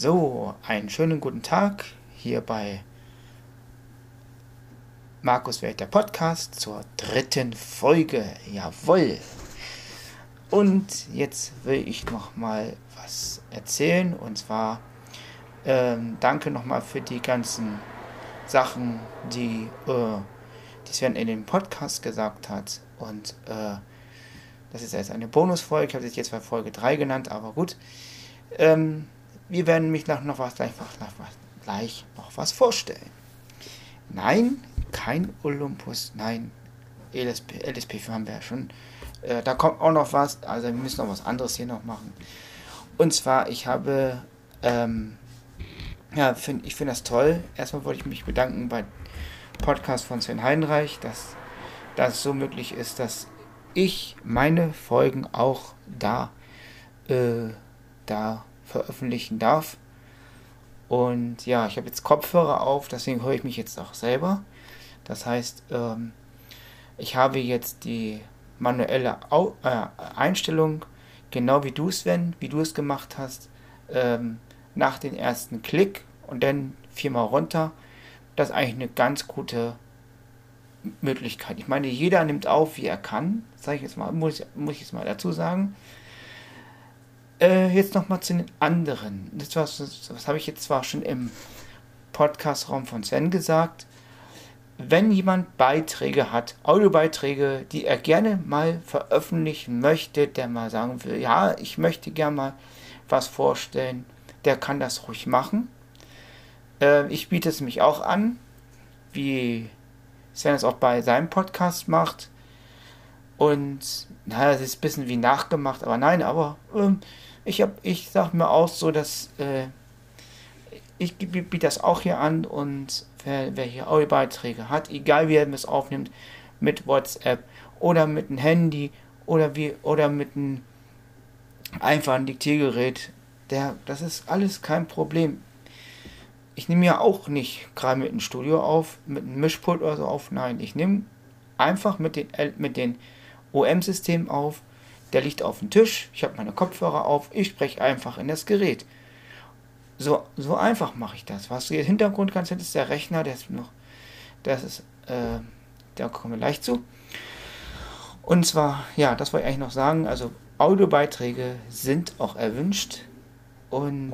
So, einen schönen guten Tag hier bei Markus Welt der Podcast zur dritten Folge. Jawohl. Und jetzt will ich noch mal was erzählen und zwar ähm, danke noch mal für die ganzen Sachen, die, äh, die Sven in dem Podcast gesagt hat und äh, das ist jetzt eine Bonusfolge. Ich habe es jetzt bei Folge 3 genannt, aber gut. Ähm, wir werden mich nach noch was gleich, gleich noch was vorstellen. Nein, kein Olympus, nein, LSP, LSP haben wir ja schon. Äh, da kommt auch noch was, also wir müssen noch was anderes hier noch machen. Und zwar, ich habe, ähm, ja, find, ich finde das toll. Erstmal wollte ich mich bedanken bei Podcast von Sven Heinreich, dass das so möglich ist, dass ich meine Folgen auch da, äh, da veröffentlichen darf. Und ja, ich habe jetzt Kopfhörer auf, deswegen höre ich mich jetzt auch selber. Das heißt, ähm, ich habe jetzt die manuelle Au äh, Einstellung, genau wie du, Sven, wie du es gemacht hast, ähm, nach dem ersten Klick und dann viermal runter. Das ist eigentlich eine ganz gute Möglichkeit. Ich meine, jeder nimmt auf, wie er kann. Sage ich jetzt mal, muss, muss ich jetzt mal dazu sagen. Äh, jetzt nochmal zu den anderen. Das, was, was habe ich jetzt zwar schon im Podcast-Raum von Sven gesagt. Wenn jemand Beiträge hat, Audiobeiträge, die er gerne mal veröffentlichen möchte, der mal sagen will, ja, ich möchte gerne mal was vorstellen, der kann das ruhig machen. Äh, ich biete es mich auch an, wie Sven es auch bei seinem Podcast macht. Und naja, es ist ein bisschen wie nachgemacht, aber nein, aber ähm, ich hab, ich sag mir auch so, dass äh, ich biete das auch hier an und wer, wer hier Audiobeiträge hat, egal wie er es aufnimmt, mit WhatsApp oder mit einem Handy oder wie oder mit einem einfachen Diktiergerät, der, das ist alles kein Problem ich nehme ja auch nicht gerade mit einem Studio auf, mit einem Mischpult oder so auf. Nein, ich nehme einfach mit den, mit den OM-Systemen auf. Der liegt auf dem Tisch, ich habe meine Kopfhörer auf, ich spreche einfach in das Gerät. So, so einfach mache ich das. Was du hier im Hintergrund kannst, ist der Rechner, der ist noch, das ist, äh, da kommen wir gleich zu. Und zwar, ja, das wollte ich eigentlich noch sagen, also Audiobeiträge sind auch erwünscht. Und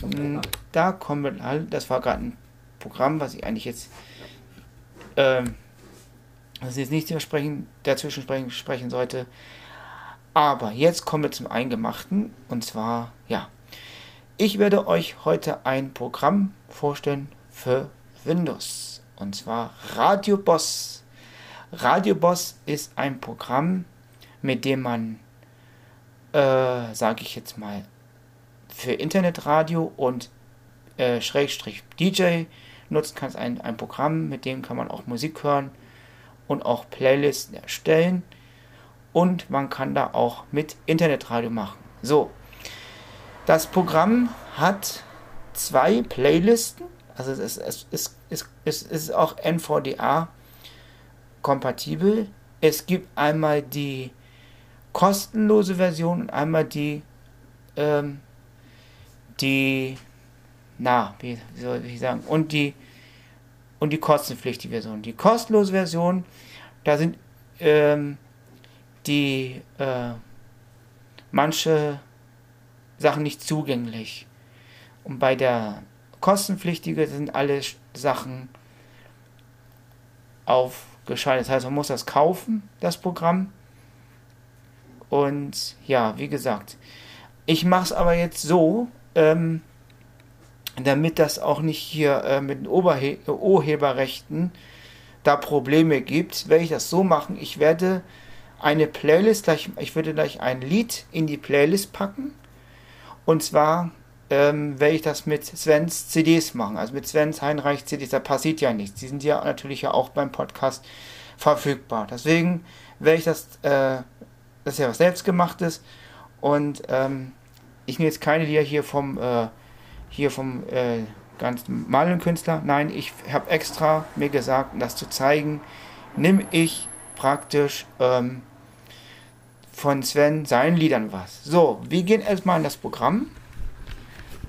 hm, da kommen wir das war gerade ein Programm, was ich eigentlich jetzt, ähm, was jetzt nicht versprechen, dazwischen sprechen, sprechen sollte. Aber jetzt kommen wir zum Eingemachten. Und zwar, ja, ich werde euch heute ein Programm vorstellen für Windows. Und zwar Radio Boss. Radio Boss ist ein Programm, mit dem man, äh, sage ich jetzt mal, für Internetradio und äh, Schrägstrich DJ nutzen kannst, ein, ein Programm, mit dem kann man auch Musik hören und auch Playlisten erstellen und man kann da auch mit Internetradio machen. So, das Programm hat zwei Playlisten, also es ist, es ist, es ist, auch NVDA kompatibel. Es gibt einmal die kostenlose Version und einmal die ähm, die, na, wie soll ich sagen, und die, und die kostenpflichtige Version. Die kostenlose Version, da sind ähm, die äh, manche Sachen nicht zugänglich. Und bei der kostenpflichtigen sind alle Sachen aufgeschaltet. Das heißt, man muss das kaufen, das Programm. Und ja, wie gesagt, ich mache es aber jetzt so, ähm, damit das auch nicht hier äh, mit den Oberhe Urheberrechten da Probleme gibt, werde ich das so machen. Ich werde eine Playlist, gleich, ich würde gleich ein Lied in die Playlist packen. Und zwar ähm, werde ich das mit Svens CDs machen, also mit Svens Heinreich CDs. Da passiert ja nichts. Die sind ja natürlich ja auch beim Podcast verfügbar. Deswegen werde ich das, äh, das ist ja was selbstgemachtes. Und ähm, ich nehme jetzt keine Lieder hier vom, äh, hier vom äh, ganzen Malenkünstler. Nein, ich habe extra mir gesagt, um das zu zeigen, nehme ich praktisch ähm, von Sven seinen Liedern was. So, wir gehen erstmal in das Programm.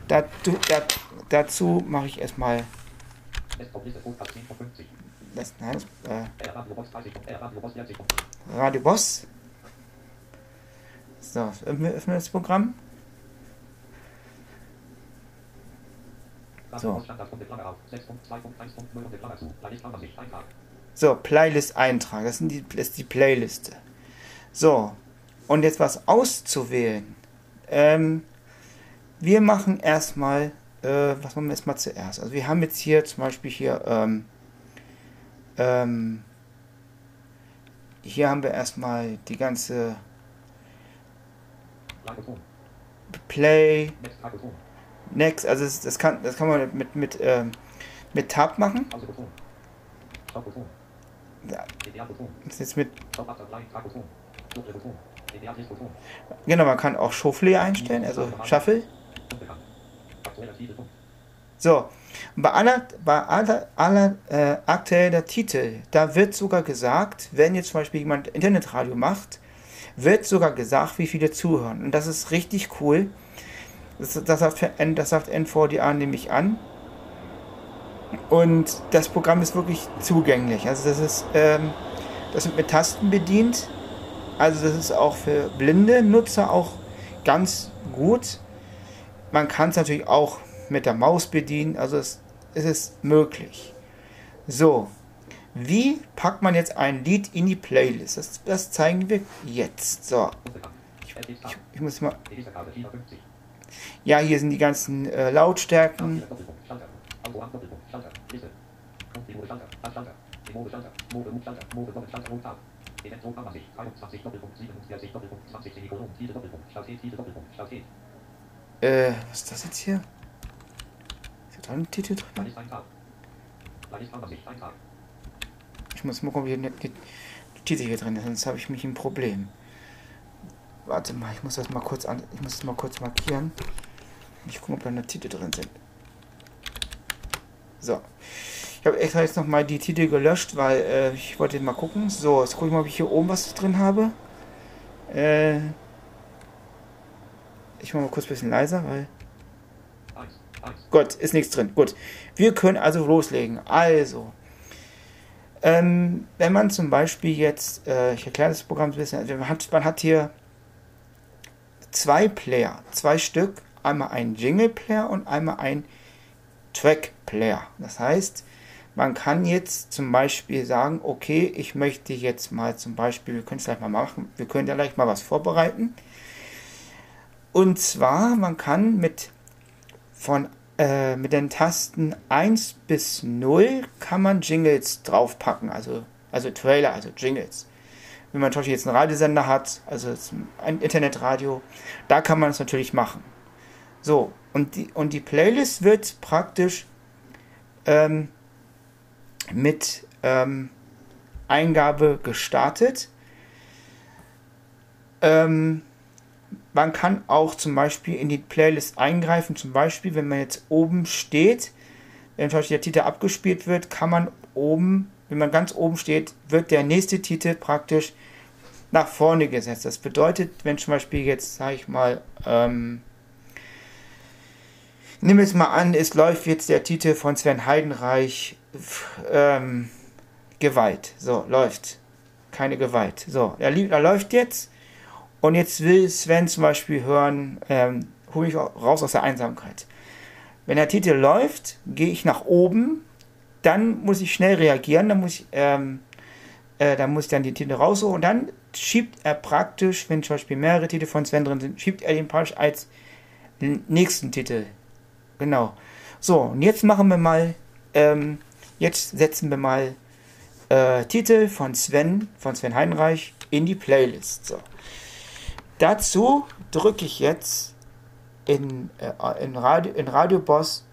da, da, dazu mache ich erstmal das, nein, das, äh, Radio Boss. So, öffnen wir das Programm. So. So, Playlist Eintrag. Das, das ist die Playliste. So, und jetzt was auszuwählen. Ähm, wir machen erstmal, äh, was machen wir erstmal zuerst? Also wir haben jetzt hier zum Beispiel hier, ähm, ähm, hier haben wir erstmal die ganze Play, Next, also das, das, kann, das kann man mit, mit, ähm, mit Tab machen. Das ist jetzt mit Genau, man kann auch Shuffle einstellen, also Shuffle. So, bei aller, bei aller, aller äh, aktueller Titel, da wird sogar gesagt, wenn jetzt zum Beispiel jemand Internetradio macht, wird sogar gesagt, wie viele zuhören. Und das ist richtig cool. Das, das, sagt, das sagt NVDA nämlich an. Und das Programm ist wirklich zugänglich. Also das ist, ähm, das wird mit Tasten bedient. Also das ist auch für blinde Nutzer auch ganz gut. Man kann es natürlich auch mit der Maus bedienen, also es, es ist möglich. So, wie packt man jetzt ein Lied in die Playlist? Das, das zeigen wir jetzt. So, ich, ich, ich, muss mal. Ja, hier sind die ganzen äh, Lautstärken. Elektro-Kammersicht 23 Doppelpunkt 47 Doppelpunkt 20 Semikolon Tide Doppelpunkt Start Tide Doppelpunkt Start Äh, was ist das jetzt hier? Ist da ein Titel drin? Ich muss mal gucken, wie die Titel hier drin ist, sonst habe ich mich ein Problem. Warte mal, ich muss das mal kurz an, ich muss das mal kurz markieren. Ich gucke, ob da eine Titel drin sind. So. Ich habe extra jetzt nochmal die Titel gelöscht, weil äh, ich wollte mal gucken. So, jetzt gucke ich mal, ob ich hier oben was drin habe. Äh, ich mache mal kurz ein bisschen leiser, weil... Gut, ist nichts drin. Gut. Wir können also loslegen. Also, ähm, wenn man zum Beispiel jetzt, äh, ich erkläre das Programm ein bisschen, also man, hat, man hat hier zwei Player, zwei Stück, einmal ein Jingle Player und einmal ein Track Player. Das heißt, man kann jetzt zum Beispiel sagen, okay, ich möchte jetzt mal zum Beispiel, wir können es gleich mal machen, wir können ja gleich mal was vorbereiten. Und zwar, man kann mit, von, äh, mit den Tasten 1 bis 0 kann man Jingles draufpacken, also, also Trailer, also Jingles. Wenn man zum Beispiel jetzt einen Radiosender hat, also ein Internetradio, da kann man es natürlich machen. So, und die, und die Playlist wird praktisch ähm, mit ähm, Eingabe gestartet. Ähm, man kann auch zum Beispiel in die Playlist eingreifen, zum Beispiel, wenn man jetzt oben steht, wenn zum Beispiel der Titel abgespielt wird, kann man oben, wenn man ganz oben steht, wird der nächste Titel praktisch nach vorne gesetzt. Das bedeutet, wenn zum Beispiel jetzt, sage ich mal, ähm, nimm jetzt mal an, es läuft jetzt der Titel von Sven Heidenreich ähm, Gewalt. So, läuft. Keine Gewalt. So, er, er läuft jetzt. Und jetzt will Sven zum Beispiel hören, ähm, hole ich raus aus der Einsamkeit. Wenn der Titel läuft, gehe ich nach oben, dann muss ich schnell reagieren, dann muss ich, ähm, äh, dann muss ich dann die Titel rausholen und dann schiebt er praktisch, wenn zum Beispiel mehrere Titel von Sven drin sind, schiebt er den praktisch als nächsten Titel. Genau. So, und jetzt machen wir mal ähm, Jetzt setzen wir mal äh, Titel von Sven, von Sven Heinreich in die Playlist. So. Dazu drücke ich jetzt in, äh, in, Radio, in Radio Boss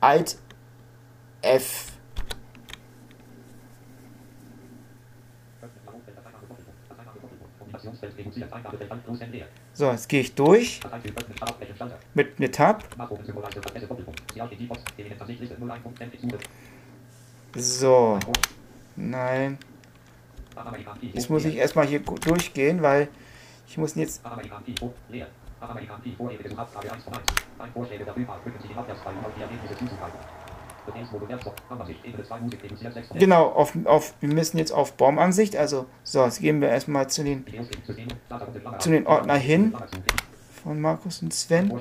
Alt F. So, jetzt gehe ich durch mit mit Tab. So. Nein. Jetzt muss ich erstmal hier durchgehen, weil ich muss jetzt. Genau, auf, auf, wir müssen jetzt auf Baumansicht, also so, jetzt gehen wir erstmal zu den, zu den Ordner hin von Markus und Sven.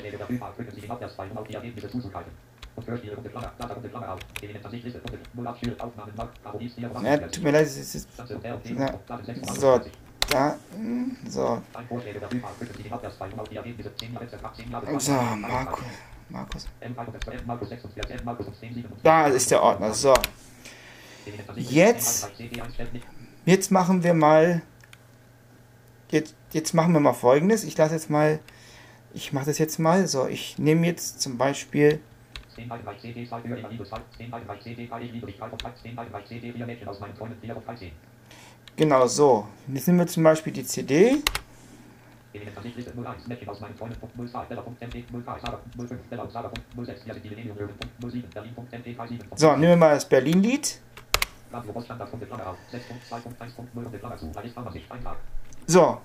Ja, tut mir leid, es ist. Ja, so, da. So. So, Markus. Markus. Da ist der Ordner. So. Jetzt. Jetzt machen wir mal. Jetzt, jetzt machen wir mal folgendes. Ich lasse jetzt mal. Ich mache das jetzt mal. So, ich nehme jetzt zum Beispiel. Genau so. Jetzt nehmen wir zum Beispiel die CD. So, nehmen wir mal das Berlin-Lied. So,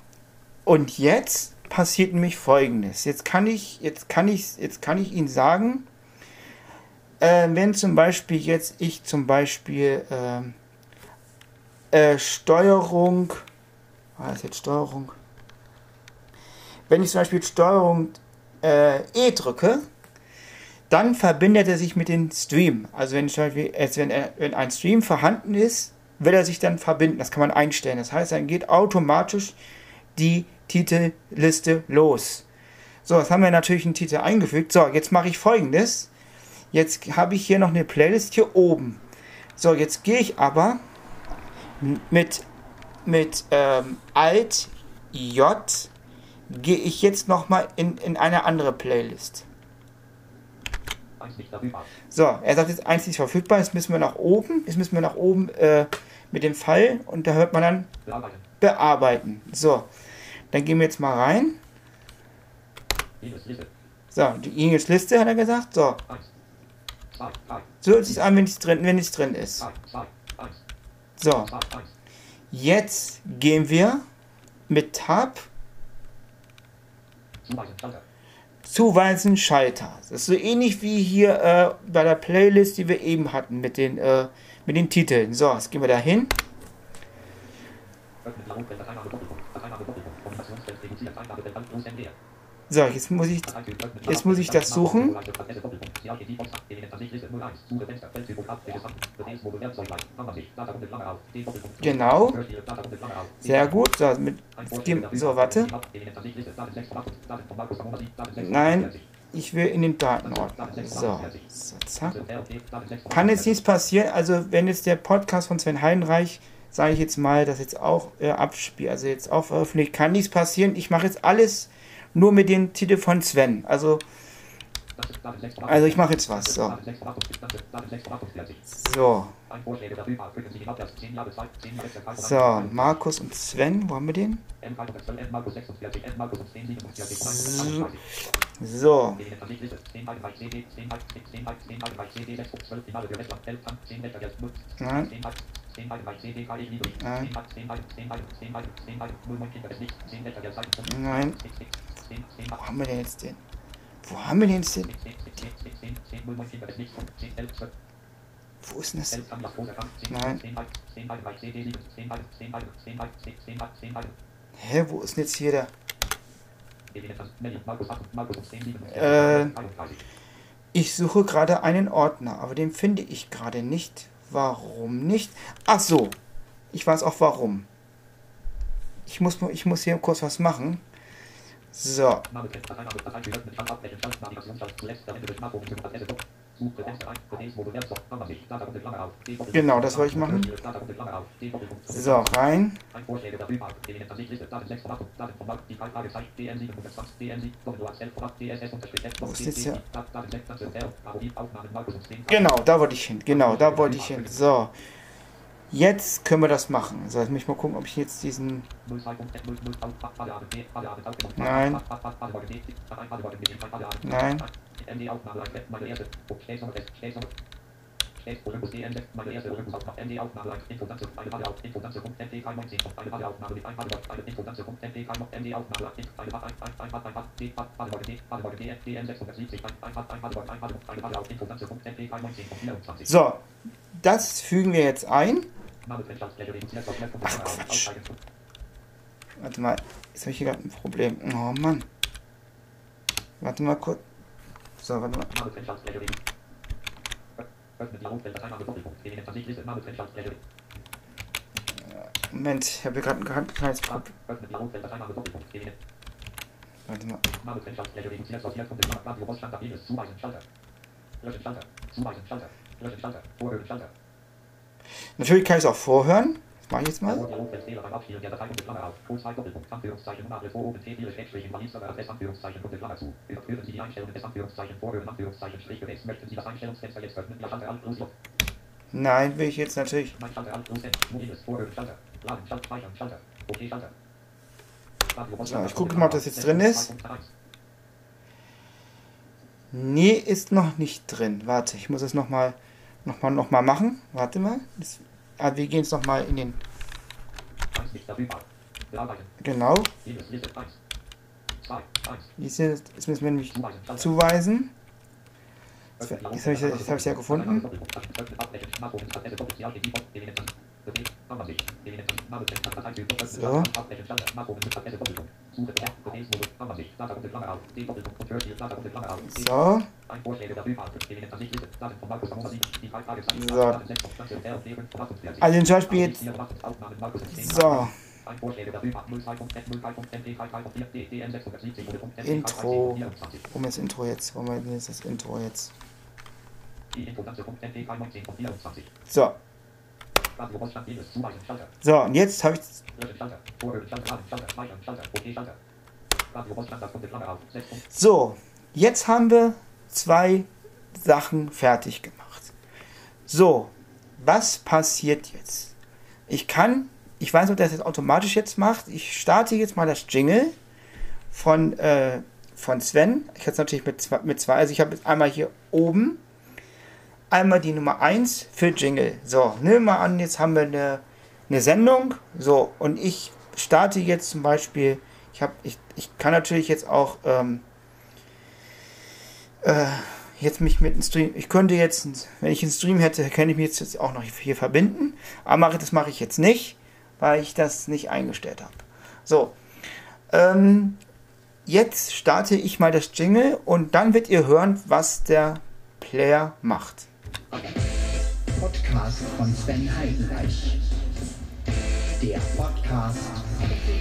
und jetzt passiert nämlich folgendes. Jetzt kann ich, jetzt kann ich, jetzt kann ich Ihnen sagen, äh, wenn zum Beispiel jetzt ich zum Beispiel äh, äh, Steuerung, was ist jetzt Steuerung? Wenn ich zum Beispiel Steuerung äh, E drücke, dann verbindet er sich mit dem Stream. Also wenn, Beispiel, wenn, er, wenn ein Stream vorhanden ist, will er sich dann verbinden. Das kann man einstellen. Das heißt, dann geht automatisch die Titelliste los. So, jetzt haben wir natürlich einen Titel eingefügt. So, jetzt mache ich folgendes. Jetzt habe ich hier noch eine Playlist hier oben. So, jetzt gehe ich aber mit, mit ähm, Alt J gehe ich jetzt nochmal in, in eine andere Playlist. So, er sagt jetzt eins nicht verfügbar, jetzt müssen wir nach oben, jetzt müssen wir nach oben äh, mit dem Pfeil und da hört man dann bearbeiten. bearbeiten. So, dann gehen wir jetzt mal rein. So, die Ingels Liste hat er gesagt. So. So hört es an, wenn es drin, wenn es drin ist. So. Jetzt gehen wir mit Tab zuweisen Schalter. Das ist so ähnlich wie hier äh, bei der Playlist, die wir eben hatten mit den, äh, mit den Titeln. So, jetzt gehen wir da hin. So, jetzt muss ich, jetzt muss ich das suchen. Genau. Sehr gut. So, mit, so warte. Nein, ich will in den Datenordner. So, so zack. Kann jetzt nichts passieren. Also, wenn jetzt der Podcast von Sven Heinreich sage ich jetzt mal, das jetzt auch äh, abspielt, also jetzt auch veröffentlicht, kann nichts passieren. Ich mache jetzt alles nur mit dem Titel von Sven. Also, also ich mache jetzt was. So. So. So, Markus und Sven, wo haben wir den? So. Nein. Nein. Wo haben wir denn jetzt den? Wo haben wir den jetzt den? Wo ist denn das? Nein. Hä, wo ist denn jetzt hier der? Äh, ich suche gerade einen Ordner, aber den finde ich gerade nicht. Warum nicht? Ach so, ich weiß auch warum. Ich muss, ich muss hier kurz was machen. So. Genau, das wollte ich machen. So, rein. Wo ist jetzt hier? Genau, da wollte ich hin. Genau, da wollte ich hin. So. Jetzt können wir das machen. So, jetzt muss ich mal gucken, ob ich jetzt diesen. Nein. Nein. So, das fügen wir jetzt ein. Ach Quatsch. Warte mal, jetzt habe ich hier gerade ein Problem. Oh Mann. Warte mal kurz. So, warte mal. Moment, ich habe gerade ein kleines Problem. Warte mal. Natürlich kann ich es auch vorhören. Das mache ich jetzt mal. Nein, will ich jetzt natürlich. So, ich gucke mal, ob das jetzt drin ist. Nee, ist noch nicht drin. Warte, ich muss es nochmal noch mal, noch mal machen. Warte mal. Das, ah, wir gehen jetzt nochmal in den... Genau. Das müssen wir nämlich zuweisen. Jetzt, jetzt habe ich es ja gefunden. So. So. So. Also zum Beispiel jetzt. So. Intro. Warum ist Intro jetzt? Warum ist das Intro jetzt? So. So, und jetzt habe ich. So, jetzt haben wir zwei Sachen fertig gemacht. So, was passiert jetzt? Ich kann, ich weiß nicht, ob das jetzt automatisch jetzt macht. Ich starte jetzt mal das Jingle von, äh, von Sven. Ich habe es natürlich mit zwei, mit zwei. Also ich habe jetzt einmal hier oben einmal die Nummer 1 für Jingle. So, nehmen wir an, jetzt haben wir eine, eine Sendung. So, und ich starte jetzt zum Beispiel, ich, hab, ich, ich kann natürlich jetzt auch ähm, äh, jetzt mich mit einem Stream, ich könnte jetzt, wenn ich einen Stream hätte, könnte ich mich jetzt auch noch hier verbinden. Aber das mache ich jetzt nicht, weil ich das nicht eingestellt habe. So, ähm, jetzt starte ich mal das Jingle und dann wird ihr hören, was der Player macht. Podcast von Sven Heidenreich. Der Podcast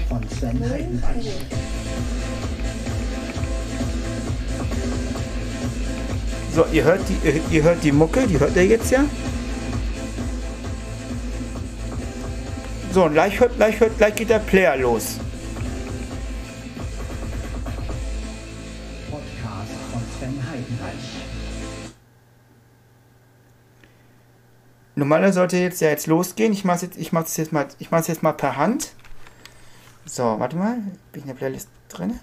von Sven Heidenreich. So, ihr hört die, ihr hört die Mucke, die hört ihr jetzt ja. So, und gleich, hört, gleich, hört, gleich geht der Player los. Normalerweise sollte jetzt ja jetzt losgehen. Ich mache es jetzt, ich mache es jetzt mal, ich mache es jetzt mal per Hand. So, warte mal, bin ich in der Playlist drin?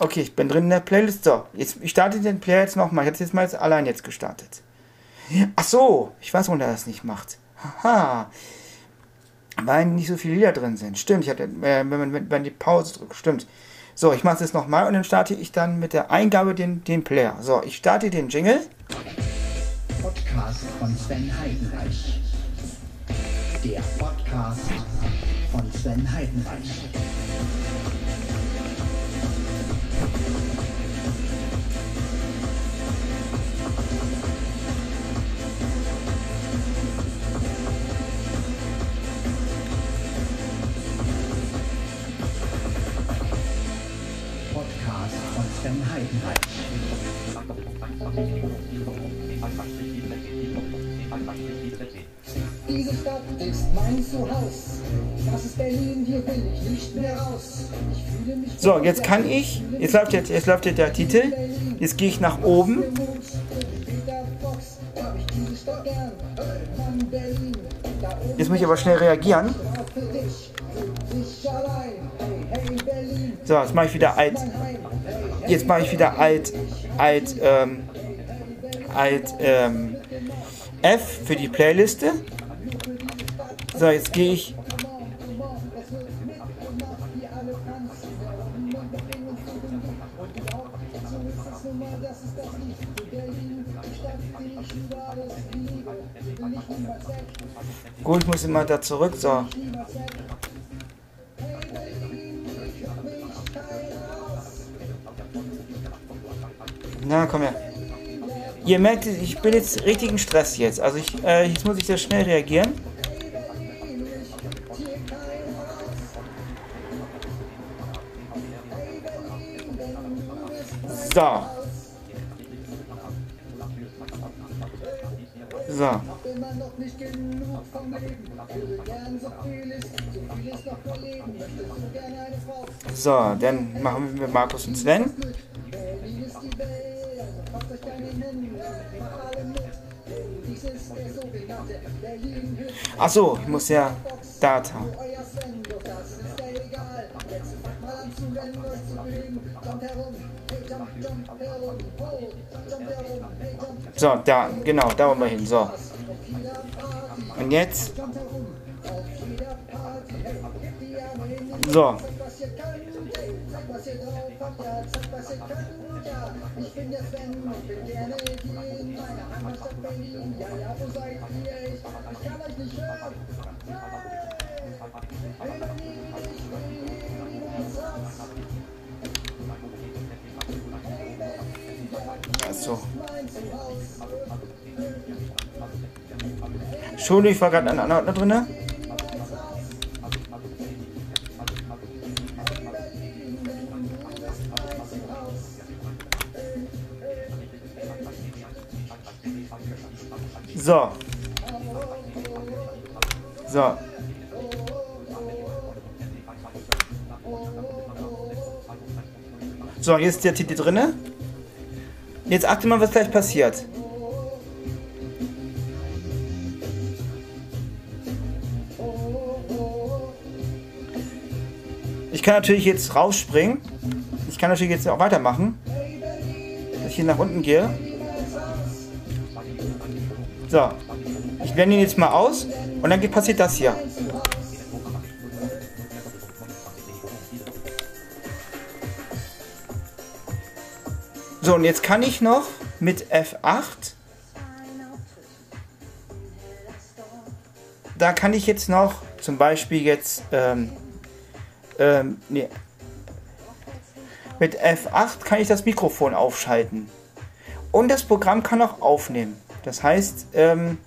Okay, ich bin drin in der Playlist. So, jetzt ich starte den Player jetzt nochmal. Ich habe jetzt mal jetzt allein jetzt gestartet. Ach so, ich weiß, warum er das nicht macht. Haha. Weil nicht so viele Lieder drin sind. Stimmt, ich hatte, äh, wenn man wenn die Pause drückt, stimmt. So, ich mache es jetzt nochmal und dann starte ich dann mit der Eingabe den, den Player. So, ich starte den Jingle. Podcast von Sven Heidenreich. Der Podcast von Sven Heidenreich. Podcast von Sven Heidenreich. So, jetzt kann ich. Jetzt läuft jetzt, jetzt läuft jetzt der Titel. Jetzt gehe ich nach oben. Jetzt muss ich aber schnell reagieren. So, jetzt mache ich wieder alt. Jetzt mache ich wieder alt, alt, ähm, Alt ähm, F für die Playliste. So, jetzt gehe ich. Gut, ich muss immer da zurück. So. Na, komm her. Ihr merkt, ich bin jetzt richtigen Stress jetzt. Also ich, äh, jetzt muss ich sehr schnell reagieren. So. So. So, dann machen wir Markus und Sven. Achso, ich muss ja Data. So, da, genau, da wollen wir hin. So. Und jetzt. So. Also. Entschuldigung, ich war gerade an einer Ordner drin. So. So. So, jetzt ist der Titel drinne. Jetzt achte mal, was gleich passiert. Ich kann natürlich jetzt rausspringen. Ich kann natürlich jetzt auch weitermachen. Dass ich hier nach unten gehe. So. Ich blende ihn jetzt mal aus und dann passiert das hier. Und jetzt kann ich noch mit F8 da kann ich jetzt noch zum Beispiel jetzt ähm, ähm, nee. mit F8 kann ich das Mikrofon aufschalten und das Programm kann auch aufnehmen. Das heißt, ähm,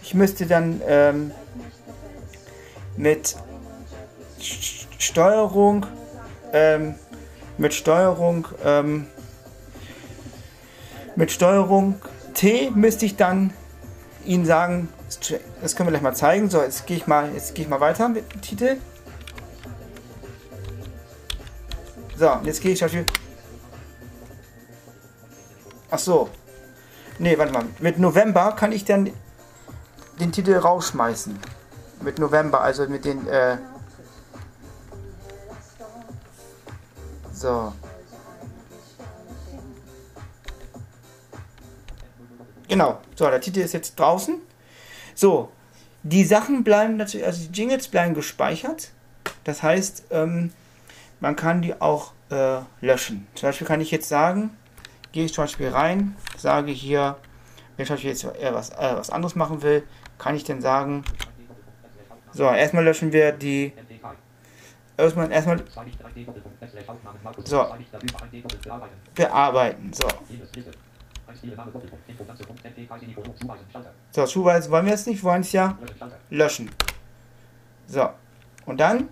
ich müsste dann ähm, mit Steuerung, ähm, mit Steuerung, ähm, mit Steuerung T müsste ich dann Ihnen sagen, das können wir gleich mal zeigen. So, jetzt gehe ich mal, jetzt gehe ich mal weiter mit dem Titel. So, jetzt gehe ich zum Beispiel. Ach so, Ne, warte mal. Mit November kann ich dann den Titel rausschmeißen. Mit November, also mit den. Äh so. Genau. So, der Titel ist jetzt draußen. So. Die Sachen bleiben natürlich, also die Jingles bleiben gespeichert. Das heißt, ähm, man kann die auch äh, löschen. Zum Beispiel kann ich jetzt sagen, gehe ich zum Beispiel rein, sage hier, wenn ich zum Beispiel jetzt eher was, äh, was anderes machen will, kann ich dann sagen, so, erstmal löschen wir die, erstmal, erstmal, so, bearbeiten, so. So, Schuhweise wollen wir jetzt nicht, wir wollen es ja löschen. So, und dann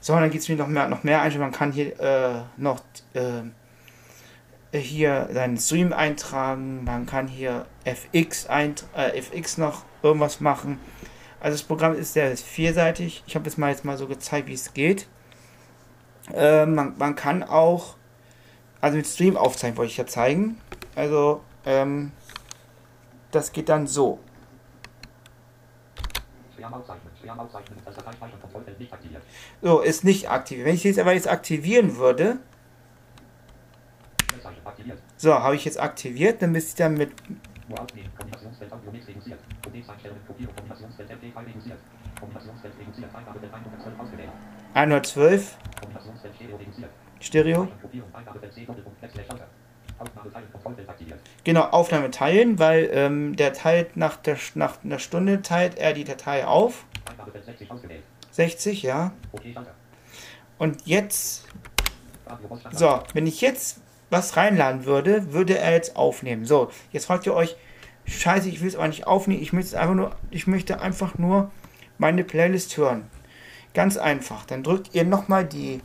so, dann gibt es mir noch mehr, noch mehr Einstellungen. Man kann hier äh, noch äh, hier seinen Stream eintragen. Man kann hier FX, äh, FX noch irgendwas machen. Also das Programm ist sehr vielseitig. Ich habe es mal jetzt mal so gezeigt, wie es geht. Äh, man, man kann auch, also mit Stream aufzeichnen wollte ich ja zeigen. Also ähm, das geht dann so. So, ist nicht aktiv. Wenn ich jetzt aber jetzt aktivieren würde. aktiviert. So, habe ich jetzt aktiviert, dann müsst ihr dann mit Nur aufnehmen. Kombinationsfeld Audio Mix reduziert. Codex-Einstellungen Kopierung. Kombinationsfeld MP-File reduziert. Kombinationsfeld reduziert. Eingabefeld 112 ausgewählt. 112 Kombinationsfeld Stereo. Genau, Aufnahme teilen, weil ähm, der teilt nach, der, nach einer Stunde teilt er die Datei auf. Eingabefeld 60 ausgewählt. 60, ja. Und jetzt, so, wenn ich jetzt was reinladen würde, würde er jetzt aufnehmen. So, jetzt fragt ihr euch, scheiße, ich will es aber nicht aufnehmen, ich möchte einfach nur, ich möchte einfach nur meine Playlist hören. Ganz einfach. Dann drückt ihr nochmal die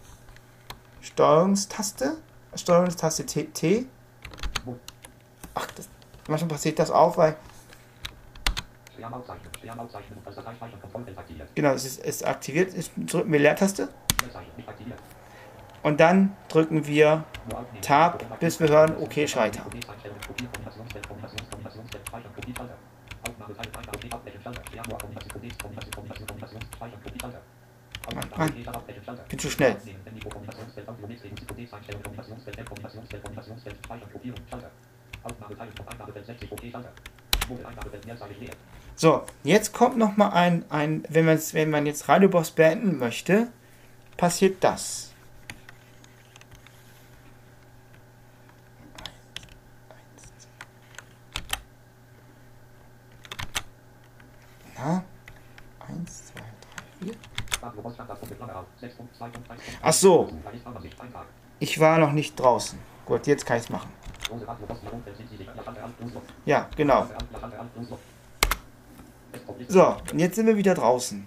Steuerungstaste, Steuerungstaste T, T. Ach, das, manchmal passiert das auch, weil, genau, es ist, ist aktiviert, ist, drücken wir Leertaste und dann drücken wir. Tab, bis wir hören, okay, scheiter. Mann. Bin zu schnell. Aufnehmen. Mikro. Kombinationsfeld. Audio Mix reduziert. Codex-Einstellungen. Kombinationsfeld. Kombinationsfeld. Kombinationsfeld. Speichern. Kopierung. Schalter. Aufnahme teilen. Eingabefeld 60. OK Schalter. Mode. Eingabefeld. Mehrzahl leer. So, jetzt kommt noch mal ein, ein wenn, wenn man jetzt Radiobox beenden möchte, passiert das. Na? Eins, zwei, drei, vier. Radio Boss Standard. Punkt. Klammer auf. 6.2.1. Ach so. Ich war noch nicht draußen. Gut, jetzt kann ich es machen. Ja, genau. So, und jetzt sind wir wieder draußen.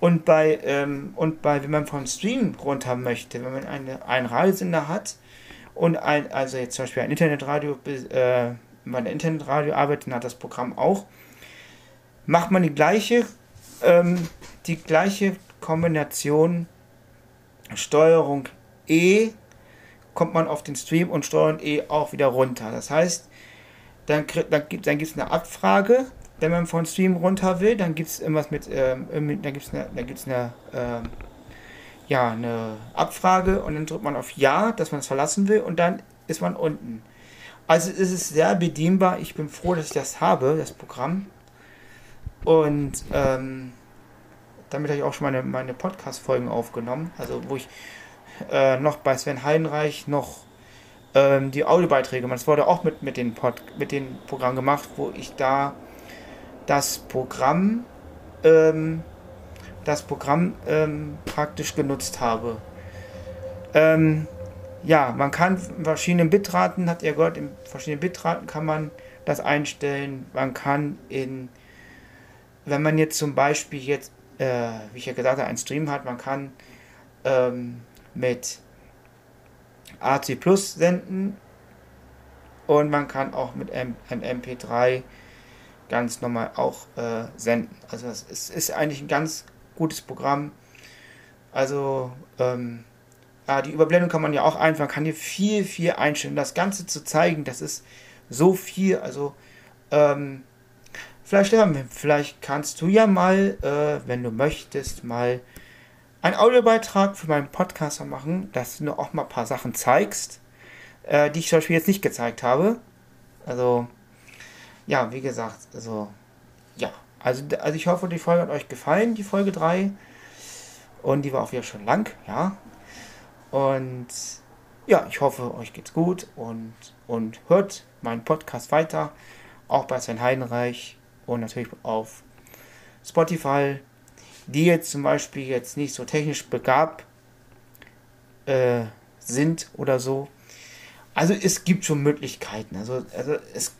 Und bei, ähm, und bei, wenn man vom Stream runter möchte, wenn man eine, einen Radiosender hat und ein, also jetzt zum Beispiel ein Internetradio, äh, bei einem Internetradio arbeitet, dann hat das Programm auch, macht man die gleiche, ähm, die gleiche Kombination Steuerung E, kommt man auf den Stream und Steuerung E auch wieder runter. Das heißt, dann, dann gibt es eine Abfrage, wenn man von Stream runter will, dann gibt es irgendwas mit, ähm, dann gibt es eine, dann gibt's eine, ähm, ja, eine Abfrage und dann drückt man auf Ja, dass man es verlassen will und dann ist man unten. Also es ist sehr bedienbar. Ich bin froh, dass ich das habe, das Programm. Und ähm, damit habe ich auch schon meine, meine Podcast-Folgen aufgenommen. Also wo ich äh, noch bei Sven Heidenreich noch ähm, die Audiobeiträge, das wurde auch mit, mit, den Pod, mit dem Programm gemacht, wo ich da das Programm, ähm, das Programm ähm, praktisch genutzt habe. Ähm, ja, man kann verschiedenen Bitraten, hat ihr gehört, in verschiedenen Bitraten kann man das einstellen. Man kann in, wenn man jetzt zum Beispiel jetzt, äh, wie ich ja gesagt habe, einen Stream hat, man kann ähm, mit AC Plus senden und man kann auch mit einem MP3 ganz normal auch äh, senden. Also es ist, eigentlich ein ganz gutes Programm. Also ähm, ja, die Überblendung kann man ja auch einfach, kann hier viel, viel einstellen. Das Ganze zu zeigen, das ist so viel. Also ähm, vielleicht, Stefan, vielleicht kannst du ja mal, äh, wenn du möchtest, mal einen Audiobeitrag für meinen Podcaster machen, dass du auch mal ein paar Sachen zeigst, äh, die ich zum Beispiel jetzt nicht gezeigt habe. Also, ja, wie gesagt, also, ja. Also, also ich hoffe, die Folge hat euch gefallen, die Folge 3. Und die war auch wieder schon lang, ja. Und ja, ich hoffe, euch geht's gut und, und hört meinen Podcast weiter. Auch bei Sven Heidenreich und natürlich auf Spotify die jetzt zum Beispiel jetzt nicht so technisch begabt äh, sind oder so. Also es gibt schon Möglichkeiten. Also, also es,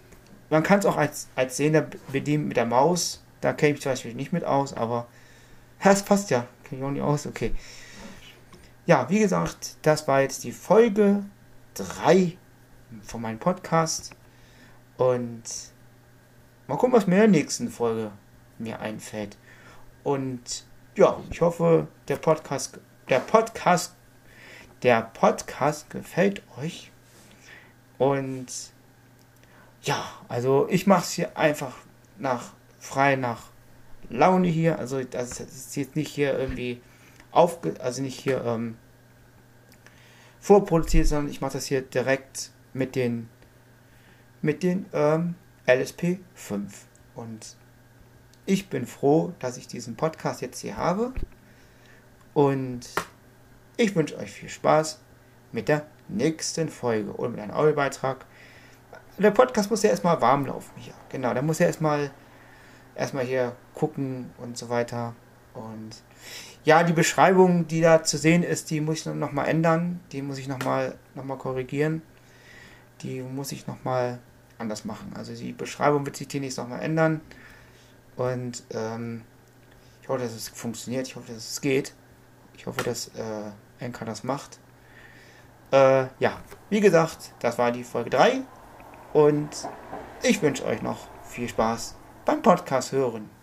man kann es auch als, als Sehender bedienen mit der Maus. Da kenne ich zum Beispiel nicht mit aus, aber es passt ja. Kenne ich auch nicht aus, okay. Ja, wie gesagt, das war jetzt die Folge 3 von meinem Podcast. Und mal gucken, was mir in der nächsten Folge mir einfällt. Und ja, ich hoffe, der Podcast, der Podcast, der Podcast gefällt euch. Und ja, also ich mache es hier einfach nach frei nach Laune hier. Also das ist jetzt nicht hier irgendwie aufge, also nicht hier ähm, vorproduziert, sondern ich mache das hier direkt mit den, mit den ähm, LSP 5. Und ich bin froh, dass ich diesen Podcast jetzt hier habe. Und ich wünsche euch viel Spaß mit der nächsten Folge oder mit einem Audiobeitrag. Der Podcast muss ja erstmal warm laufen hier. Genau, der muss ja erstmal erstmal hier gucken und so weiter. Und ja, die Beschreibung, die da zu sehen ist, die muss ich noch mal ändern. Die muss ich noch mal, noch mal korrigieren. Die muss ich noch mal anders machen. Also die Beschreibung wird sich demnächst noch mal ändern. Und ähm, ich hoffe, dass es funktioniert. Ich hoffe, dass es geht. Ich hoffe, dass äh, Enka das macht. Äh, ja, wie gesagt, das war die Folge 3. Und ich wünsche euch noch viel Spaß beim Podcast hören.